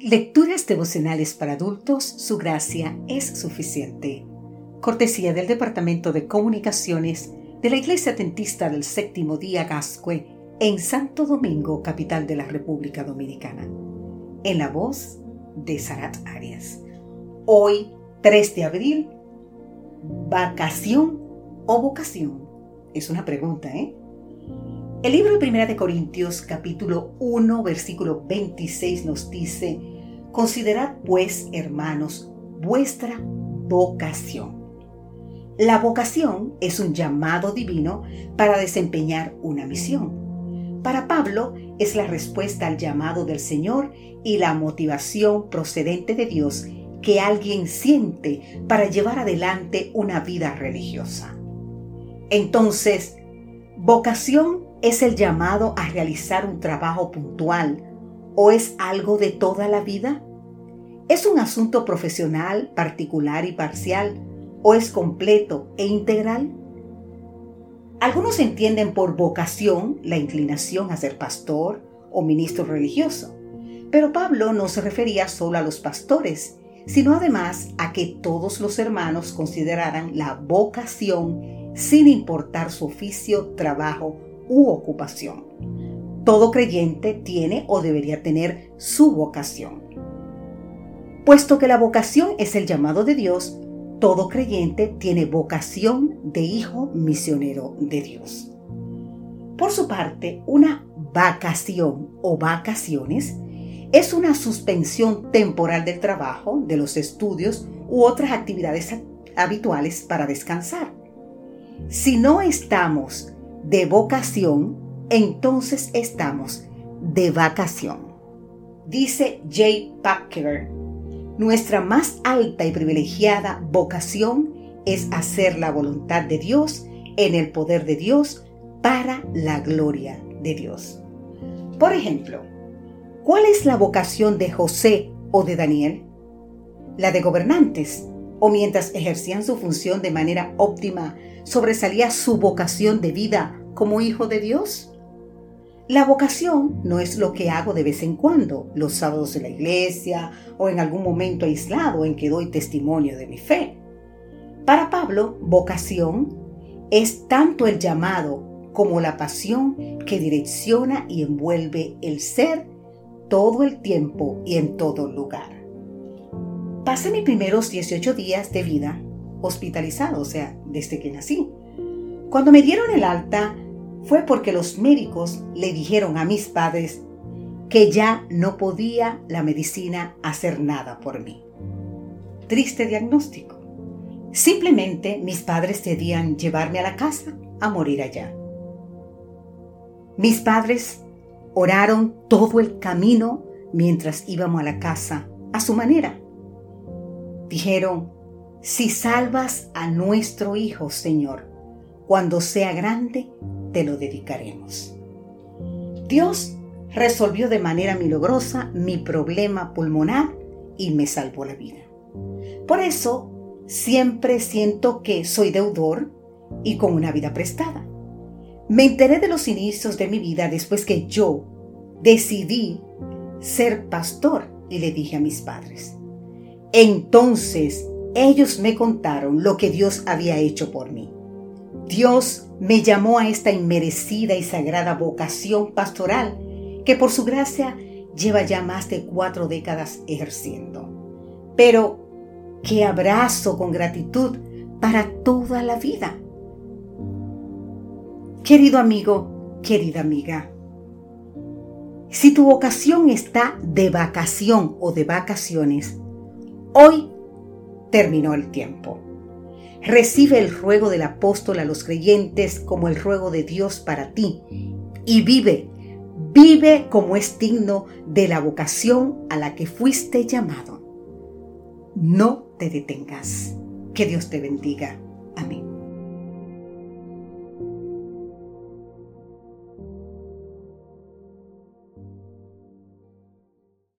Lecturas devocionales para adultos, su gracia es suficiente. Cortesía del Departamento de Comunicaciones de la Iglesia Tentista del Séptimo Día Gascue en Santo Domingo, capital de la República Dominicana. En la voz de Sarat Arias. Hoy, 3 de abril, ¿vacación o vocación? Es una pregunta, ¿eh? El libro de Primera de Corintios capítulo 1 versículo 26 nos dice, Considerad pues, hermanos, vuestra vocación. La vocación es un llamado divino para desempeñar una misión. Para Pablo es la respuesta al llamado del Señor y la motivación procedente de Dios que alguien siente para llevar adelante una vida religiosa. Entonces, vocación ¿Es el llamado a realizar un trabajo puntual o es algo de toda la vida? ¿Es un asunto profesional, particular y parcial o es completo e integral? Algunos entienden por vocación la inclinación a ser pastor o ministro religioso, pero Pablo no se refería solo a los pastores, sino además a que todos los hermanos consideraran la vocación sin importar su oficio, trabajo u ocupación. Todo creyente tiene o debería tener su vocación. Puesto que la vocación es el llamado de Dios, todo creyente tiene vocación de hijo misionero de Dios. Por su parte, una vacación o vacaciones es una suspensión temporal del trabajo, de los estudios u otras actividades habituales para descansar. Si no estamos de vocación, entonces estamos de vacación. Dice J. Packer, nuestra más alta y privilegiada vocación es hacer la voluntad de Dios en el poder de Dios para la gloria de Dios. Por ejemplo, ¿cuál es la vocación de José o de Daniel? La de gobernantes, o mientras ejercían su función de manera óptima, sobresalía su vocación de vida como hijo de Dios? La vocación no es lo que hago de vez en cuando, los sábados en la iglesia o en algún momento aislado en que doy testimonio de mi fe. Para Pablo, vocación es tanto el llamado como la pasión que direcciona y envuelve el ser todo el tiempo y en todo lugar. Pasé mis primeros 18 días de vida hospitalizado, o sea, desde que nací. Cuando me dieron el alta fue porque los médicos le dijeron a mis padres que ya no podía la medicina hacer nada por mí. Triste diagnóstico. Simplemente mis padres debían llevarme a la casa a morir allá. Mis padres oraron todo el camino mientras íbamos a la casa a su manera. Dijeron, si salvas a nuestro Hijo, Señor, cuando sea grande, te lo dedicaremos. Dios resolvió de manera milagrosa mi problema pulmonar y me salvó la vida. Por eso, siempre siento que soy deudor y con una vida prestada. Me enteré de los inicios de mi vida después que yo decidí ser pastor y le dije a mis padres, entonces ellos me contaron lo que Dios había hecho por mí. Dios me llamó a esta inmerecida y sagrada vocación pastoral que por su gracia lleva ya más de cuatro décadas ejerciendo. Pero qué abrazo con gratitud para toda la vida. Querido amigo, querida amiga, si tu vocación está de vacación o de vacaciones, Hoy terminó el tiempo. Recibe el ruego del apóstol a los creyentes como el ruego de Dios para ti y vive, vive como es digno de la vocación a la que fuiste llamado. No te detengas. Que Dios te bendiga.